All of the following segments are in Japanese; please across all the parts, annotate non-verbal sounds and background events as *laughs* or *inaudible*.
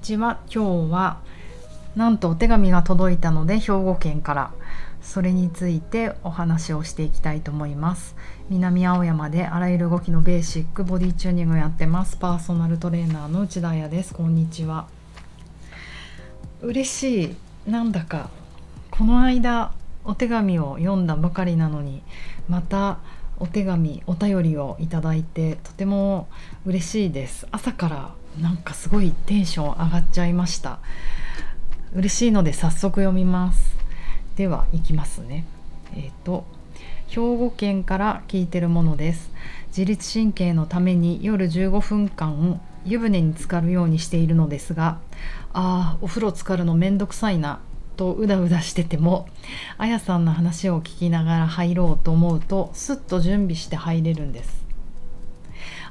にちは。今日はなんとお手紙が届いたので兵庫県から。それについてお話をしていきたいと思います。南青山であらゆる動きのベーシックボディチューニングやってます。パーソナルトレーナーの内田彩です。こんにちは。嬉しい。なんだかこの間お手紙を読んだばかりなのにまたお手紙お便りをいただいてとても嬉しいです。朝からなんかすごいテンション上がっちゃいました。嬉しいので早速読みます。ではいきますね。えっ、ー、と兵庫県から聞いてるものです。自律神経のために夜15分間湯船に浸かるようにしているのですがああお風呂浸かるのめんどくさいな。とうだうだしててもあやさんの話を聞きながら入ろうと思うとすっと準備して入れるんです。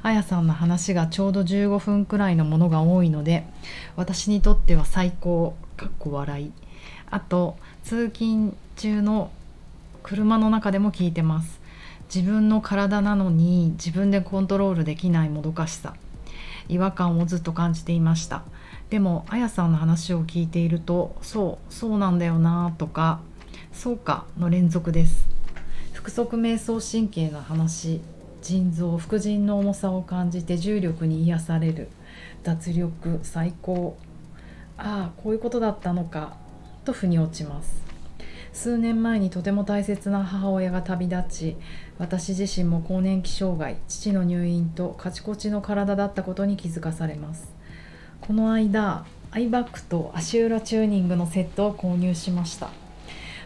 あやさんの話がちょうど15分くらいのものが多いので私にとっては最高かっこ笑い。あと通勤中の車の中でも聞いてます。自分の体なのに自分でコントロールできないもどかしさ。違和感をずっと感じていました。でもあやさんの話を聞いているとそうそうなんだよなとかそうかの連続です。腹側瞑想神経の話腎臓副腎の重さを感じて重力に癒される。脱力最高。ああこういうことだったのかと腑に落ちます。数年前にとても大切な母親が旅立ち私自身も更年期障害父の入院とカチコチの体だったことに気づかされます。この間アイバッグと足裏チューニングのセットを購入しました。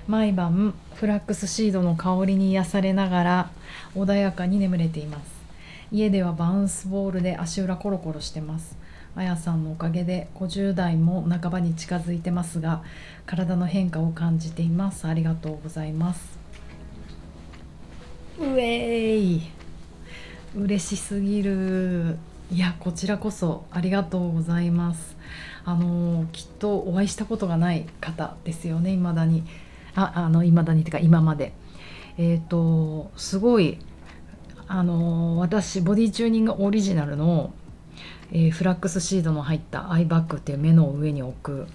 毎晩フラックスシードの香りに癒されながら穏やかに眠れています。家ではバウンスボールで足裏コロコロしてます。あやさんのおかげで50代も半ばに近づいてますが体の変化を感じています。ありがとうございます。うえい嬉しすぎる。いやこちらこそありがとうございます。あのきっとお会いしたことがない方ですよね未だに。ああの未だにてか今まで。えっ、ー、とすごいあの私ボディチューニングオリジナルの、えー、フラックスシードの入ったアイバッグっていう目の上に置く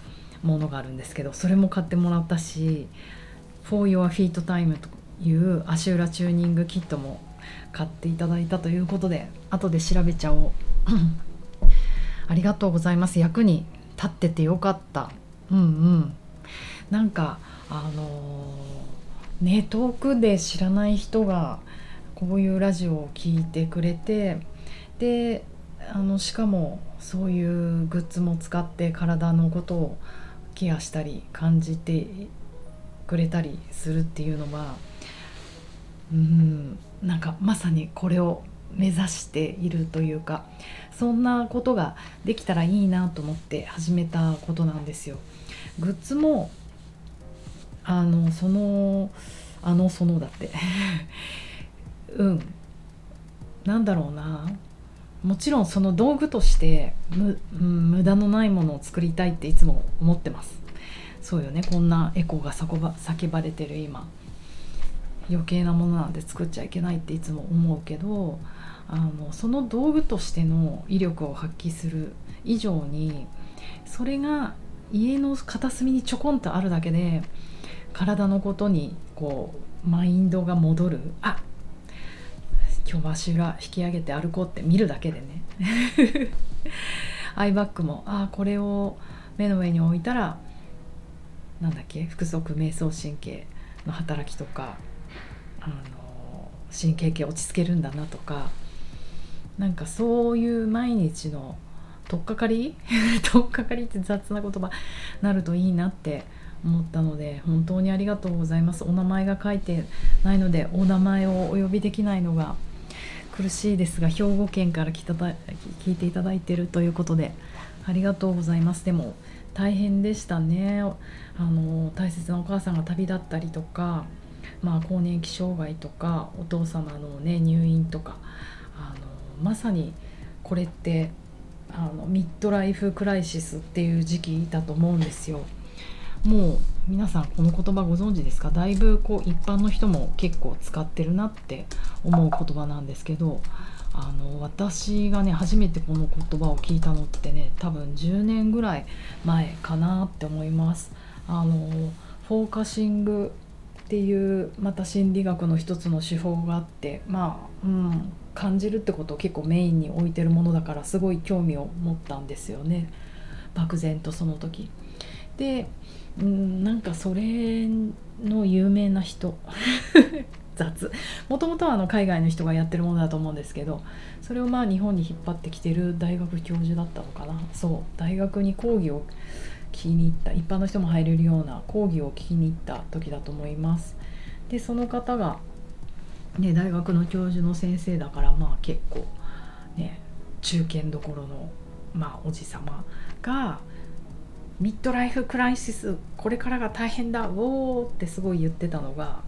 ものがあるんですけどそれも買ってもらったし「For Your Feet Time」という足裏チューニングキットも買っていただいたということで後で調べちゃおう。*clears throat* ありがとうございます。役に立っててよかった。うんうん。なんかあのね遠くで知らない人がこういうラジオを聴いてくれてであのしかもそういうグッズも使って体のことをケアしたり感じてくれたりするっていうのはうん。なんかまさにこれを目指しているというかそんなことができたらいいなと思って始めたことなんですよ。グッズもあのそのあのそのだって。*laughs* うん。なんだろうな。もちろんその道具としてむ、うん、無駄のないものを作りたいっていつも思ってます。そうよね。こんなエコーが叫ば叫ばれてる今。余計なものなんて作っちゃいけないっていつも思うけどあのその道具としての威力を発揮する以上にそれが家の片隅にちょこんとあるだけで体のことにこうマインドが戻る。あ今日は足裏引き上げて歩こうって見るだけでね。*laughs* アイバッグもあこれを目の上に置いたらなんだっけ腹側瞑想神経の働きとかあの神経系落ち着けるんだなとかなんかそういう毎日の取っかかり *laughs* 取っかかりって雑な言葉なるといいなって思ったので本当にありがとうございます。お名前が書いてないのでお名前をお呼びできないのが苦しいですが兵庫県から来た聞いていただいてるということでありがとうございます。でも大変でしたね。あの大切なお母さんが旅立ったりとか、まあ、更年期障害とかお父様の、ね、入院とかあのまさにこれってあのミッドライフクライシスっていう時期だと思うんですよ。もう皆さんこの言葉ご存知ですか？だいぶこう一般の人も結構使ってるなって思う言葉なんですけどあの私がね初めてこの言葉を聞いたのってね多分10年ぐらい前かなって思います。あのフォーカシングっていうまた心理学の一つの手法があってまあ、うん、感じるってことを結構メインに置いてるものだからすごい興味を持ったんですよね。漠然とその時。で、うん、なんかそれの有名な人。*laughs* 雑。もともとはあの海外の人がやってるものだと思うんですけどそれをまあ日本に引っ張ってきてる大学教授だったのかな。そう大学に講義を聞きに行った一般の人も入れるような講義を聞きに行った時だと思います。でその方が、ね、大学の教授の先生だからまあ結構ね中堅どころの、まあ、おじ様がミッドライフクライシスこれからが大変だウォーってすごい言ってたのが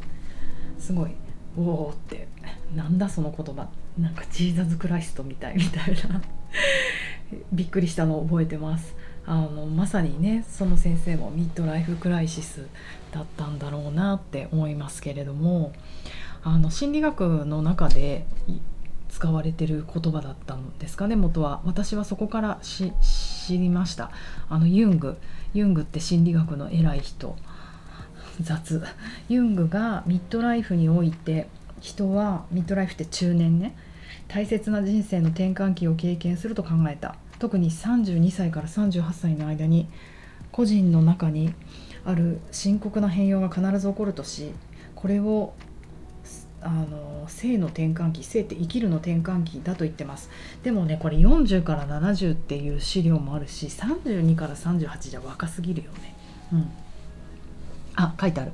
すごい「おお」ってなんだその言葉なんかジーザズ・クライストみたいみたいな。*laughs* びっくりしたのを覚えてます。あのまさにねその先生もミッドライフ・クライシスだったんだろうなって思いますけれどもあの心理学の中で使われてる言葉だったんですかね元は。私はそこから知りました。あのユング。ユングって心理学の偉い人。雑。ユングがミッドライフにおいて人はミッドライフって中年ね。大切な人生の転換期を経験すると考えた。特に32歳から38歳の間に個人の中にある深刻な変容が必ず起こるとしこれをあの性の転換期性って生きるの転換期だと言ってます。でもねこれ40から70っていう資料もあるし32から38じゃ若すぎるよね。うん。あ書いてある。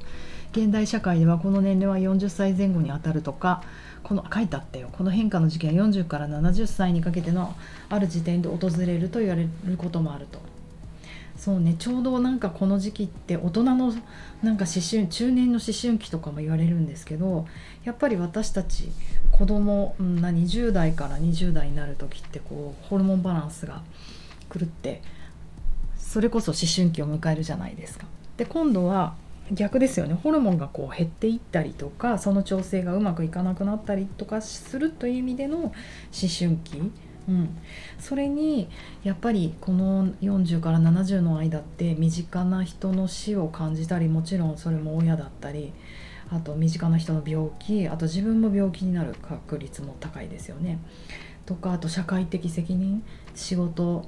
現代社会ではこの年齢は40歳前後にあたるとかこの書いてあったよ。この変化の時期は40から70歳にかけてのある時点で訪れると言われることもあると。そうね。ちょうどなんかこの時期って大人のなんか思春中年の思春期とかも言われるんですけどやっぱり私たち子供、うん、何10代から20代になる時ってこうホルモンバランスが狂ってそれこそ思春期を迎えるじゃないですか。で今度は逆ですよね。ホルモンがこう減っていったりとかその調整がうまくいかなくなったりとかするという意味での思春期、うん、それにやっぱりこの40から70の間って身近な人の死を感じたりもちろんそれも親だったりあと身近な人の病気あと自分も病気になる確率も高いですよね。とかあと社会的責任仕事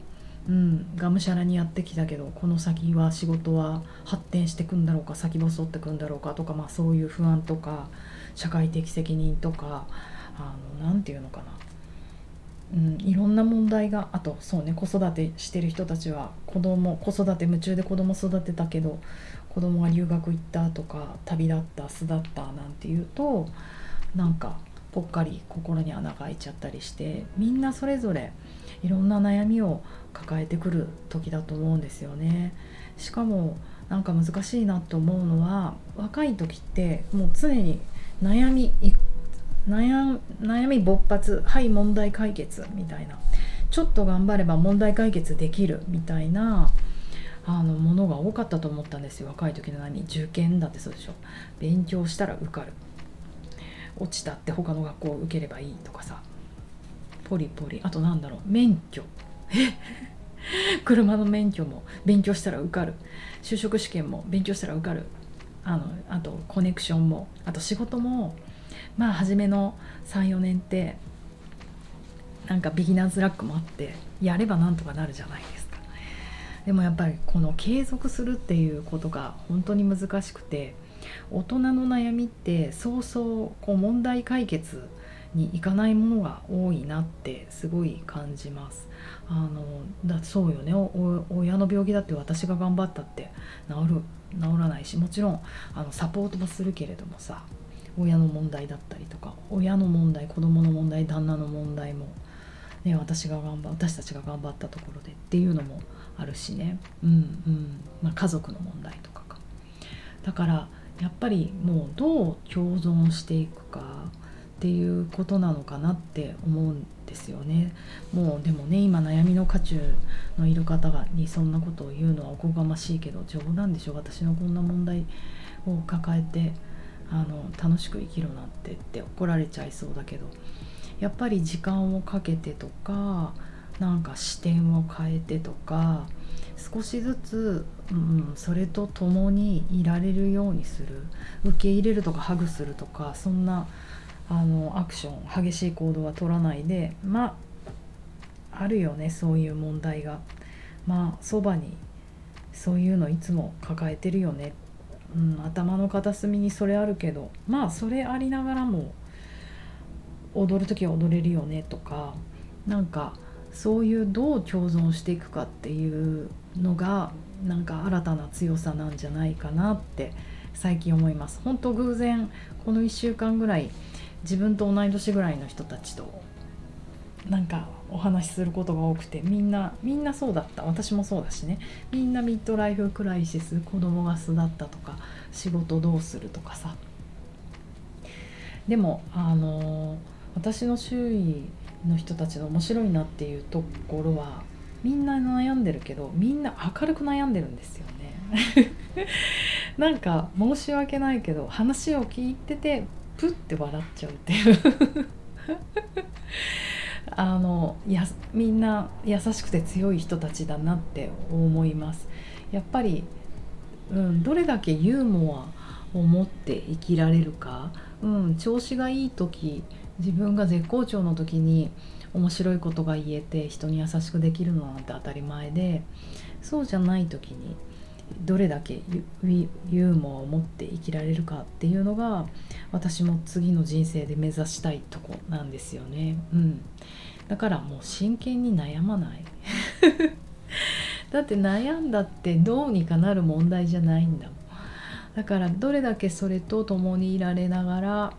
うん、がむしゃらにやってきたけどこの先は仕事は発展してくんだろうか先細ってくんだろうかとか、まあ、そういう不安とか社会的責任とか何て言うのかな、うん、いろんな問題があとそうね子育てしてる人たちは子供子育て夢中で子供育てたけど子供が留学行ったとか旅立った巣立ったなんていうとなんかぽっかり心に穴が開いちゃったりしてみんなそれぞれいろんな悩みを抱えてくる時だと思うんですよね。しかもなんか難しいなと思うのは若い時ってもう常に悩み悩悩み勃発はい問題解決みたいな。ちょっと頑張れば問題解決できるみたいなあのものが多かったと思ったんですよ。若い時の何？受験だってそうでしょ。勉強したら受かる。落ちたって他の学校を受ければいいとかさ。ポリポリ。あとなんだろう？免許。*laughs* 車の免許も勉強したら受かる。就職試験も勉強したら受かる。あのあとコネクションもあと仕事もまあ初めの34年ってなんかビギナーズラックもあってやればなんとかなるじゃないですか。でもやっぱりこの継続するっていうことが本当に難しくて大人の悩みってそうそうこう問題解決にいかないものが多いなってすごい感じます。あのだそうよね。親の病気だって私が頑張ったって治る治らないしもちろんあのサポートもするけれどもさ親の問題だったりとか親の問題子供の問題旦那の問題も、ね、私が頑張私たちが頑張ったところでっていうのもあるしね、うんうん。まあ、家族の問題とかか。だからやっぱりもうどう共存していくかっていうことなのかなって思うんですよね。もうでもね今悩みの渦中のいる方がにそんなことを言うのはおこがましいけど冗談でしょ。私のこんな問題を抱えてあの楽しく生きろなんてって怒られちゃいそうだけど。やっぱり時間をかけてとかなんか視点を変えてとか少しずつ、うん、それと共にいられるようにする。受け入れるとかハグするとかそんなあのアクション激しい行動は取らないでまああるよねそういう問題が。まあそばにそういうのいつも抱えてるよね、うん、頭の片隅にそれあるけどまあそれありながらも踊る時は踊れるよねとかなんかそういうどう共存していくかっていうのがなんか新たな強さなんじゃないかなって最近思います。本当偶然この1週間ぐらい自分と同い年ぐらいの人たちと。なんかお話しすることが多くてみんなみんなそうだった。私もそうだしね。みんなミッドライフクライシス子供が巣立ったとか仕事どうするとかさ。でもあの私の周囲の人たちの面白いなっていうところはみんな悩んでるけどみんな明るく悩んでるんですよね。*laughs* なんか申し訳ないけど話を聞いててプッて笑っちゃうっていう。*laughs* あのやみんな優しくて強い人たちだなって思います。やっぱり、うん、どれだけユーモアを持って生きられるか、うん、調子がいい時自分が絶好調の時に面白いことが言えて人に優しくできるのなんて当たり前でそうじゃない時にどれだけユーモアを持って生きられるかっていうのが私も次の人生で目指したいとこなんですよね。うん、だからもう真剣に悩まない。*laughs* だって悩んだってどうにかなる問題じゃないんだもん。だからどれだけそれと共にいられながら、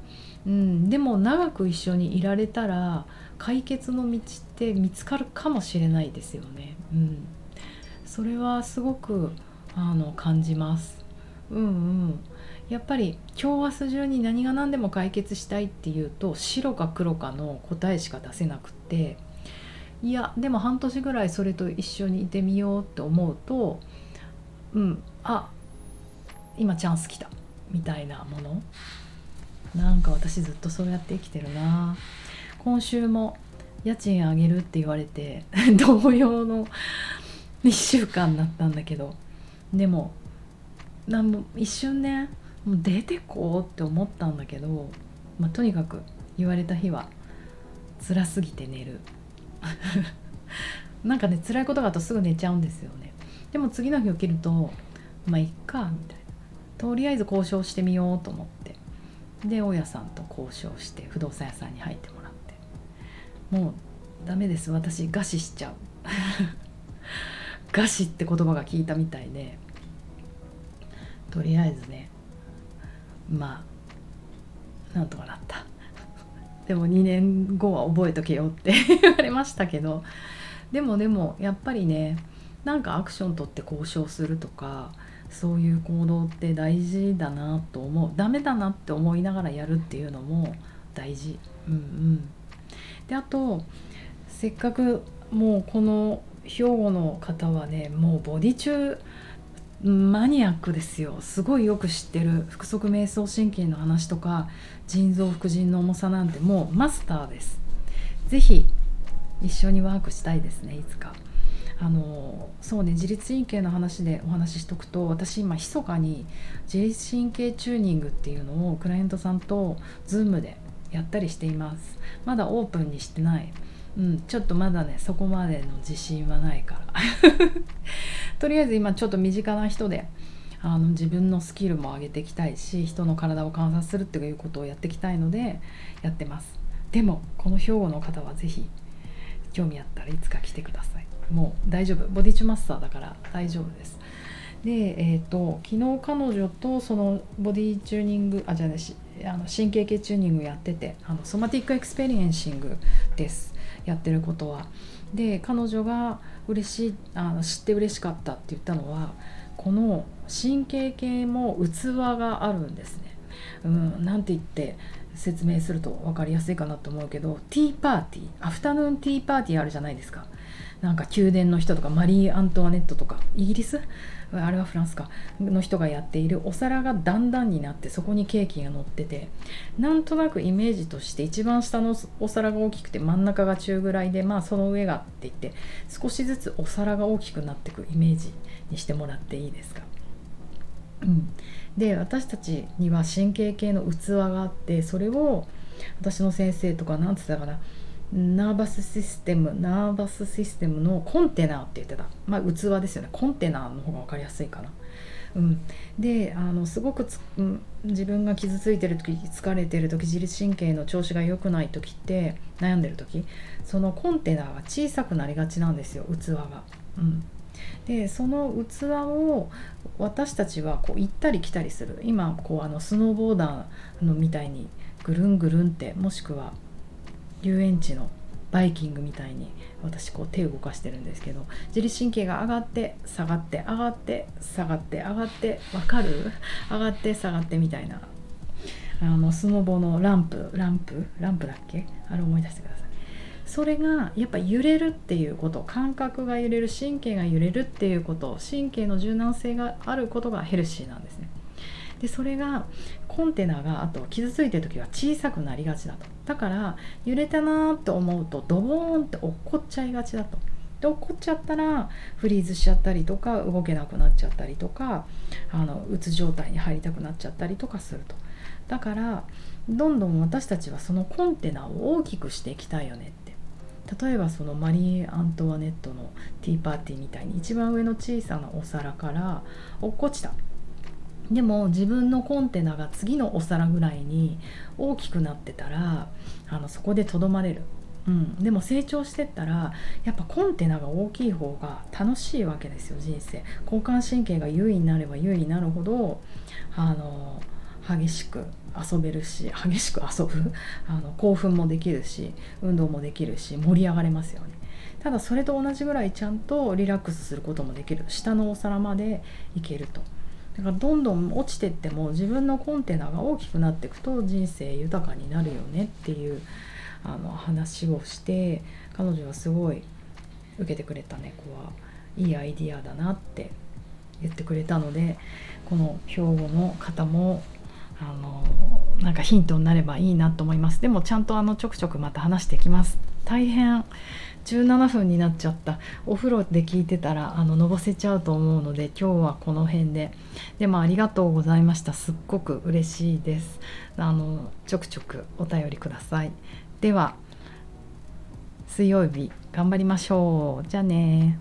うん、でも長く一緒にいられたら解決の道って見つかるかもしれないですよね。うん、それはすごくあの感じます。うんうん。やっぱり今日明日中に何が何でも解決したいっていうと白か黒かの答えしか出せなくって。いやでも半年ぐらいそれと一緒にいてみようって思うとうんあ今チャンス来たみたいなもの。なんか私ずっとそうやって生きてるな。今週も家賃上げるって言われて *laughs* 同様の1週間になったんだけど。でもなんも一瞬ねもう出てこうって思ったんだけど、まあ、とにかく言われた日は辛すぎて寝る。*laughs* なんかね辛いことがあるとすぐ寝ちゃうんですよね。でも次の日起きるとまあいっかみたいな。とりあえず交渉してみようと思って。で大家さんと交渉して不動産屋さんに入ってもらって。もうダメです。私餓死しちゃう。*laughs* 餓死って言葉が聞いたみたいでとりあえずねまあなんとかなった。*laughs* でも2年後は覚えとけよって *laughs* 言われましたけどでもでもやっぱりねなんかアクション取って交渉するとかそういう行動って大事だなと思う。ダメだなって思いながらやるっていうのも大事。うんうん。であとせっかくもうこの兵庫の方はねもうボディ中マニアックですよ。すごいよく知ってる。腹側瞑想神経の話とか腎臓副腎の重さなんてもうマスターです。是非一緒にワークしたいですねいつか。あのそうね自律神経の話でお話ししとくと私今密かに自律神経チューニングっていうのをクライアントさんと Zoom でやったりしています。まだオープンにしてない。うん、ちょっとまだねそこまでの自信はないから。*laughs* とりあえず今ちょっと身近な人であの自分のスキルも上げていきたいし人の体を観察するっていうことをやっていきたいのでやってます。でもこの兵庫の方は是非興味あったらいつか来てください。もう大丈夫。ボディチュマスターだから大丈夫です。でえっ、ー、と昨日彼女とそのボディチューニングあじゃあねあの神経系チューニングやっててあの Somatic Experiencingです。やってることは。で彼女が嬉しいあの知って嬉しかったって言ったのはこの神経系も器があるんですね。うん、なんて言って説明すると分かりやすいかなと思うけどティーパーティーアフタヌーンティーパーティーあるじゃないですか。なんか宮殿の人とかマリー・アントワネットとかイギリスあれはフランスか。の人がやっている。お皿が段々になってそこにケーキが乗ってて。なんとなくイメージとして一番下のお皿が大きくて真ん中が中ぐらいでまあその上がって言って少しずつお皿が大きくなってくイメージにしてもらっていいですか。うん、で私たちには神経系の器があってそれを私の先生とか何て言ったかな。ナーバスシステムナーバスシステムのコンテナって言ってた。まあ器ですよね。コンテナーの方が分かりやすいかな。うん、であのすごくつ、うん、自分が傷ついてる時疲れてる時自律神経の調子が良くない時って悩んでる時そのコンテナが小さくなりがちなんですよ器が。うん、でその器を私たちはこう行ったり来たりする。今こうあのスノーボーダーのみたいにぐるんぐるんってもしくは遊園地のバイキングみたいに私こう手動かしてるんですけど自律神経が上がって下がって上がって下がって上がってわかる？上がって下がってみたいな。あのスノボのランプランプ？ランプだっけ？あれ思い出してください。それがやっぱ揺れるっていうこと感覚が揺れる神経が揺れるっていうこと神経の柔軟性があることがヘルシーなんですね。でそれがコンテナがあと傷ついてる時は小さくなりがちだと。だから揺れたなって思うとドボーンって落っこっちゃいがちだと。で落っこっちゃったらフリーズしちゃったりとか動けなくなっちゃったりとかあのうつ状態に入りたくなっちゃったりとかすると。だからどんどん私たちはそのコンテナを大きくしていきたいよねって。例えばそのマリー・アントワネットのティーパーティーみたいに一番上の小さなお皿から落っこちた。でも自分のコンテナが次のお皿ぐらいに大きくなってたらあのそこでとどまれる、うん、でも成長してったらやっぱコンテナが大きい方が楽しいわけですよ人生。交感神経が優位になれば優位になるほどあの激しく遊べるし激しく遊ぶあの興奮もできるし運動もできるし盛り上がれますよね。ただそれと同じぐらいちゃんとリラックスすることもできる。下のお皿までいけると。だからどんどん落ちてっても自分のコンテナが大きくなっていくと人生豊かになるよねっていうあの話をして彼女はすごい受けてくれた猫はいいアイディアだなって言ってくれたのでこの兵庫の方もあのなんかヒントになればいいなと思います。でもちゃんとあのちょくちょくまた話してきます。大変17分になっちゃった。お風呂で聞いてたらあののぼせちゃうと思うので今日はこの辺で。でもありがとうございました。すっごく嬉しいです。あのちょくちょくお便りください。では水曜日頑張りましょう。じゃあね